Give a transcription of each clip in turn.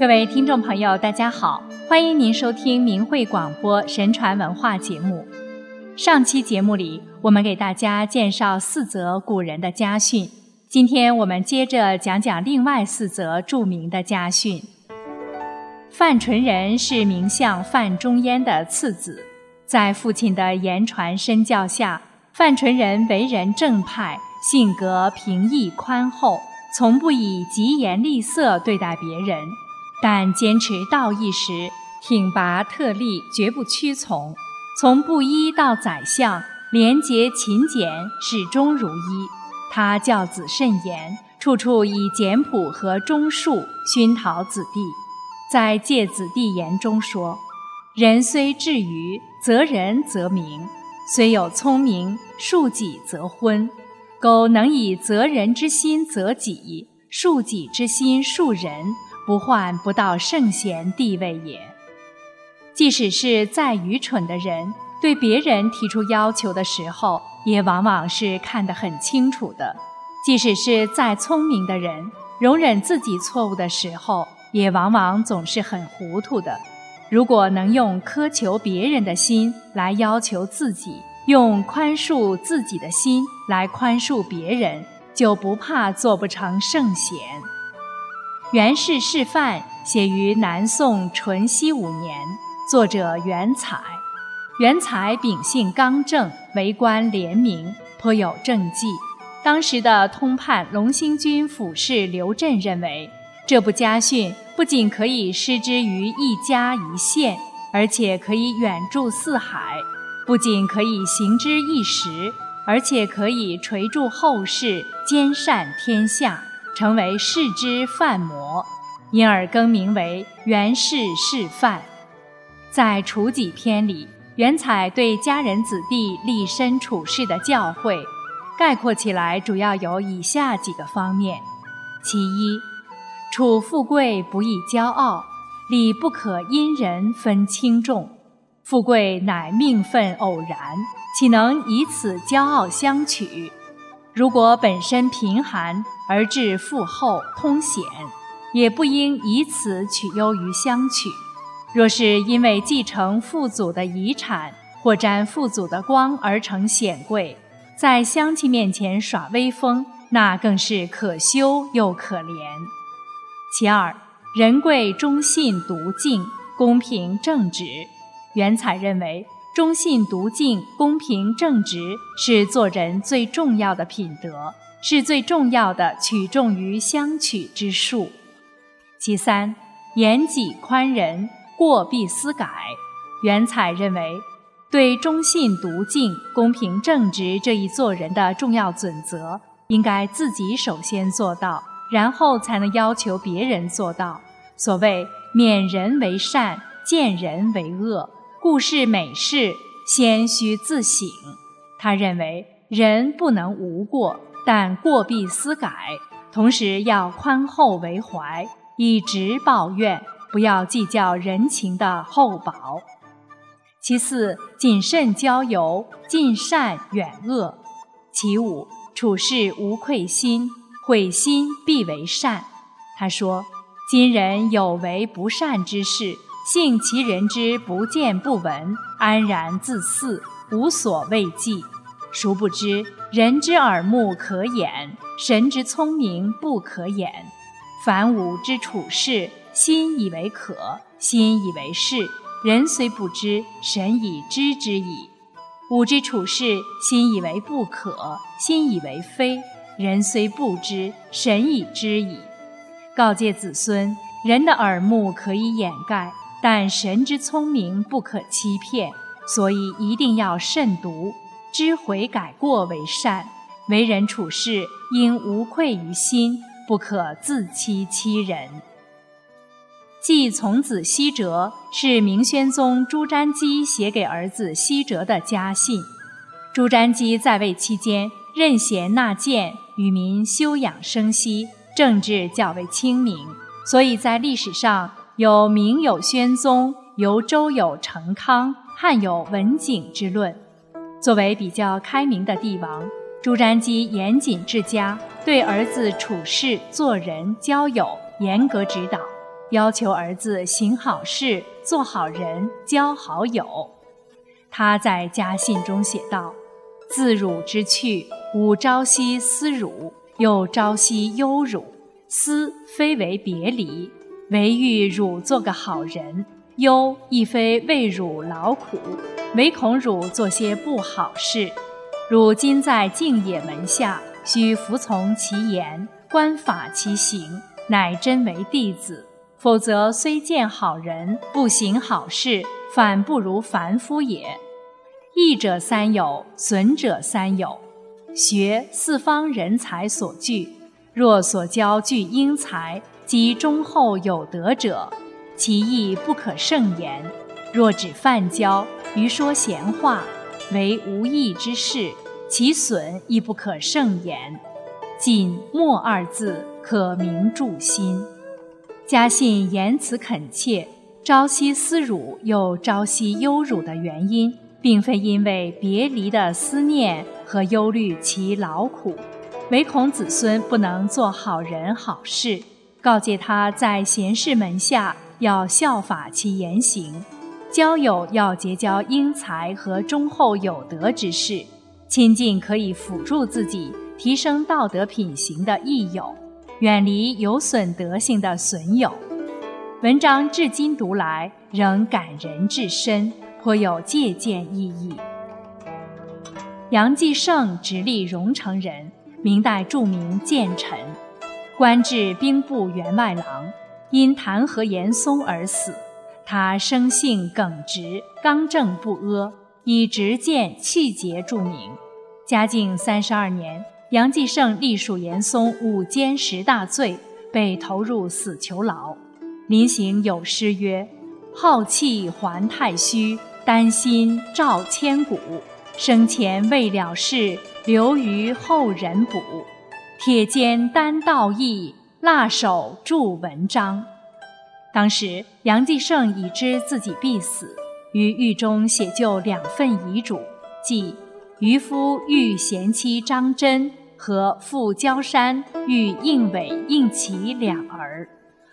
各位听众朋友，大家好，欢迎您收听明慧广播神传文化节目。上期节目里，我们给大家介绍四则古人的家训，今天我们接着讲讲另外四则著名的家训。范纯仁是名相范仲淹的次子，在父亲的言传身教下，范纯仁为人正派，性格平易宽厚，从不以疾言厉色对待别人。但坚持道义时，挺拔特立，绝不屈从。从布衣到宰相，廉洁勤俭，始终如一。他教子甚严，处处以简朴和忠恕熏陶子弟。在《诫子弟言》中说：“人虽智愚，则人则明；虽有聪明，恕己则昏。苟能以责人之心责己，恕己之心恕人。”不患不到圣贤地位也。即使是再愚蠢的人，对别人提出要求的时候，也往往是看得很清楚的；即使是再聪明的人，容忍自己错误的时候，也往往总是很糊涂的。如果能用苛求别人的心来要求自己，用宽恕自己的心来宽恕别人，就不怕做不成圣贤。袁氏示范写于南宋淳熙五年，作者袁采。袁采秉性刚正，为官廉明，颇有政绩。当时的通判龙兴军府事刘震认为，这部家训不仅可以施之于一家一县，而且可以远著四海；不仅可以行之一时，而且可以垂著后世，兼善天下。成为世之范模，因而更名为袁氏示范。在《处己篇》里，袁采对家人子弟立身处世的教诲，概括起来主要有以下几个方面：其一，处富贵不易骄傲，礼不可因人分轻重。富贵乃命分偶然，岂能以此骄傲相取？如果本身贫寒而致富厚通显，也不应以此取优于相取。若是因为继承父祖的遗产或沾父祖的光而成显贵，在乡亲面前耍威风，那更是可羞又可怜。其二，人贵忠信笃敬，公平正直。袁采认为。忠信笃敬、公平正直是做人最重要的品德，是最重要的取重于相取之术。其三，严己宽仁，过必思改。袁采认为，对忠信笃敬、公平正直这一做人的重要准则，应该自己首先做到，然后才能要求别人做到。所谓“免人为善，见人为恶”。故事美事，先须自省。他认为人不能无过，但过必思改。同时要宽厚为怀，以直报怨，不要计较人情的厚薄。其四，谨慎交友，尽善远恶。其五，处事无愧心，悔心必为善。他说：今人有为不善之事。幸其人之不见不闻，安然自肆，无所畏忌。殊不知，人之耳目可掩，神之聪明不可掩。凡吾之处事，心以为可，心以为是。人虽不知，神已知之矣。吾之处事，心以为不可，心以为非。人虽不知，神已知矣。告诫子孙：人的耳目可以掩盖。但神之聪明不可欺骗，所以一定要慎独，知悔改过为善。为人处事应无愧于心，不可自欺欺人。继从子西哲是明宣宗朱瞻基写给儿子西哲的家信。朱瞻基在位期间，任贤纳谏，与民休养生息，政治较为清明，所以在历史上。有明有宣宗，由周有成康，汉有文景之论。作为比较开明的帝王，朱瞻基严谨治家，对儿子处事、做人、交友严格指导，要求儿子行好事、做好人、交好友。他在家信中写道：“自汝之去，吾朝夕思汝，又朝夕忧汝。思非为别离，唯欲汝做个好人；忧亦非为汝劳苦，唯恐汝做些不好事。汝今在净野门下，须服从其言，观法其行，乃真为弟子。”否则，虽见好人，不行好事，反不如凡夫也。益者三有，损者三有。学四方人才所聚，若所教具英才及忠厚有德者，其义不可胜言；若只泛交于说闲话，为无益之事，其损亦不可胜言。仅默二字，可明助心。家信言辞恳切，朝夕思辱又朝夕忧辱的原因，并非因为别离的思念和忧虑其劳苦，唯恐子孙不能做好人好事，告诫他在贤士门下要效法其言行，交友要结交英才和忠厚有德之士，亲近可以辅助自己提升道德品行的益友。远离有损德性的损友。文章至今读来仍感人至深，颇有借鉴意义。杨继盛直隶荣城人，明代著名谏臣，官至兵部员外郎，因弹劾严嵩而死。他生性耿直，刚正不阿，以直谏气节著名。嘉靖三十二年。杨继盛隶属严嵩五奸十大罪，被投入死囚牢。临行有诗曰：“浩气还太虚，丹心照千古。生前未了事，留于后人补。铁肩担道义，辣手著文章。”当时杨继盛已知自己必死，于狱中写就两份遗嘱，即渔夫遇贤妻张真。和赴焦山遇应伟、应奇两儿，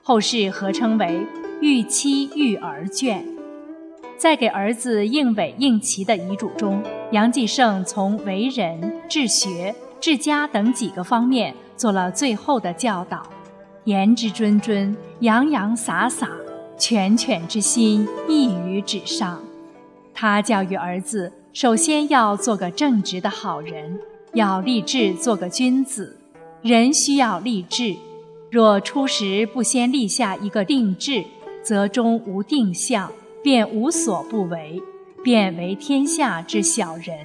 后世合称为《玉妻育儿卷》。在给儿子应伟、应奇的遗嘱中，杨继盛从为人、治学、治家等几个方面做了最后的教导，言之谆谆，洋洋洒洒，犬犬之心溢于纸上。他教育儿子，首先要做个正直的好人。要立志做个君子，人需要立志。若初时不先立下一个定志，则终无定向，便无所不为，便为天下之小人。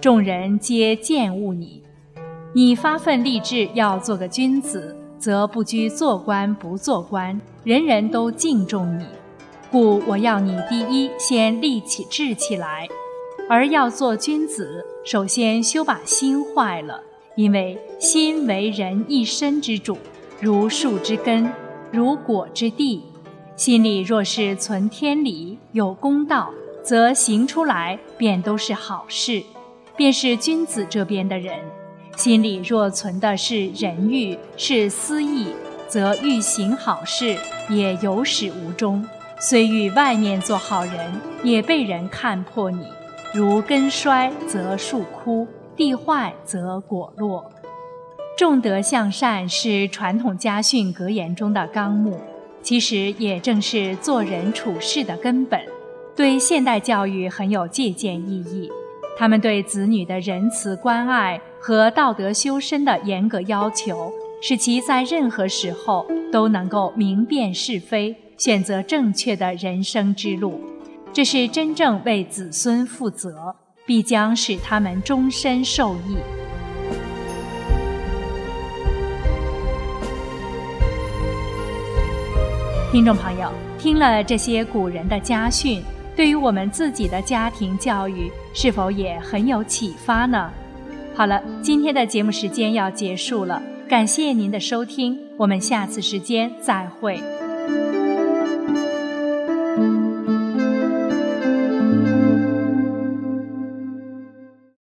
众人皆厌恶你。你发奋立志要做个君子，则不拘做官不做官，人人都敬重你。故我要你第一先立起志气来。而要做君子，首先休把心坏了，因为心为人一身之主，如树之根，如果之地。心里若是存天理、有公道，则行出来便都是好事，便是君子这边的人。心里若存的是人欲、是私意，则欲行好事也有始无终。虽欲外面做好人，也被人看破你。如根衰则树枯，地坏则果落。重德向善是传统家训格言中的纲目，其实也正是做人处事的根本，对现代教育很有借鉴意义。他们对子女的仁慈关爱和道德修身的严格要求，使其在任何时候都能够明辨是非，选择正确的人生之路。这是真正为子孙负责，必将使他们终身受益。听众朋友，听了这些古人的家训，对于我们自己的家庭教育，是否也很有启发呢？好了，今天的节目时间要结束了，感谢您的收听，我们下次时间再会。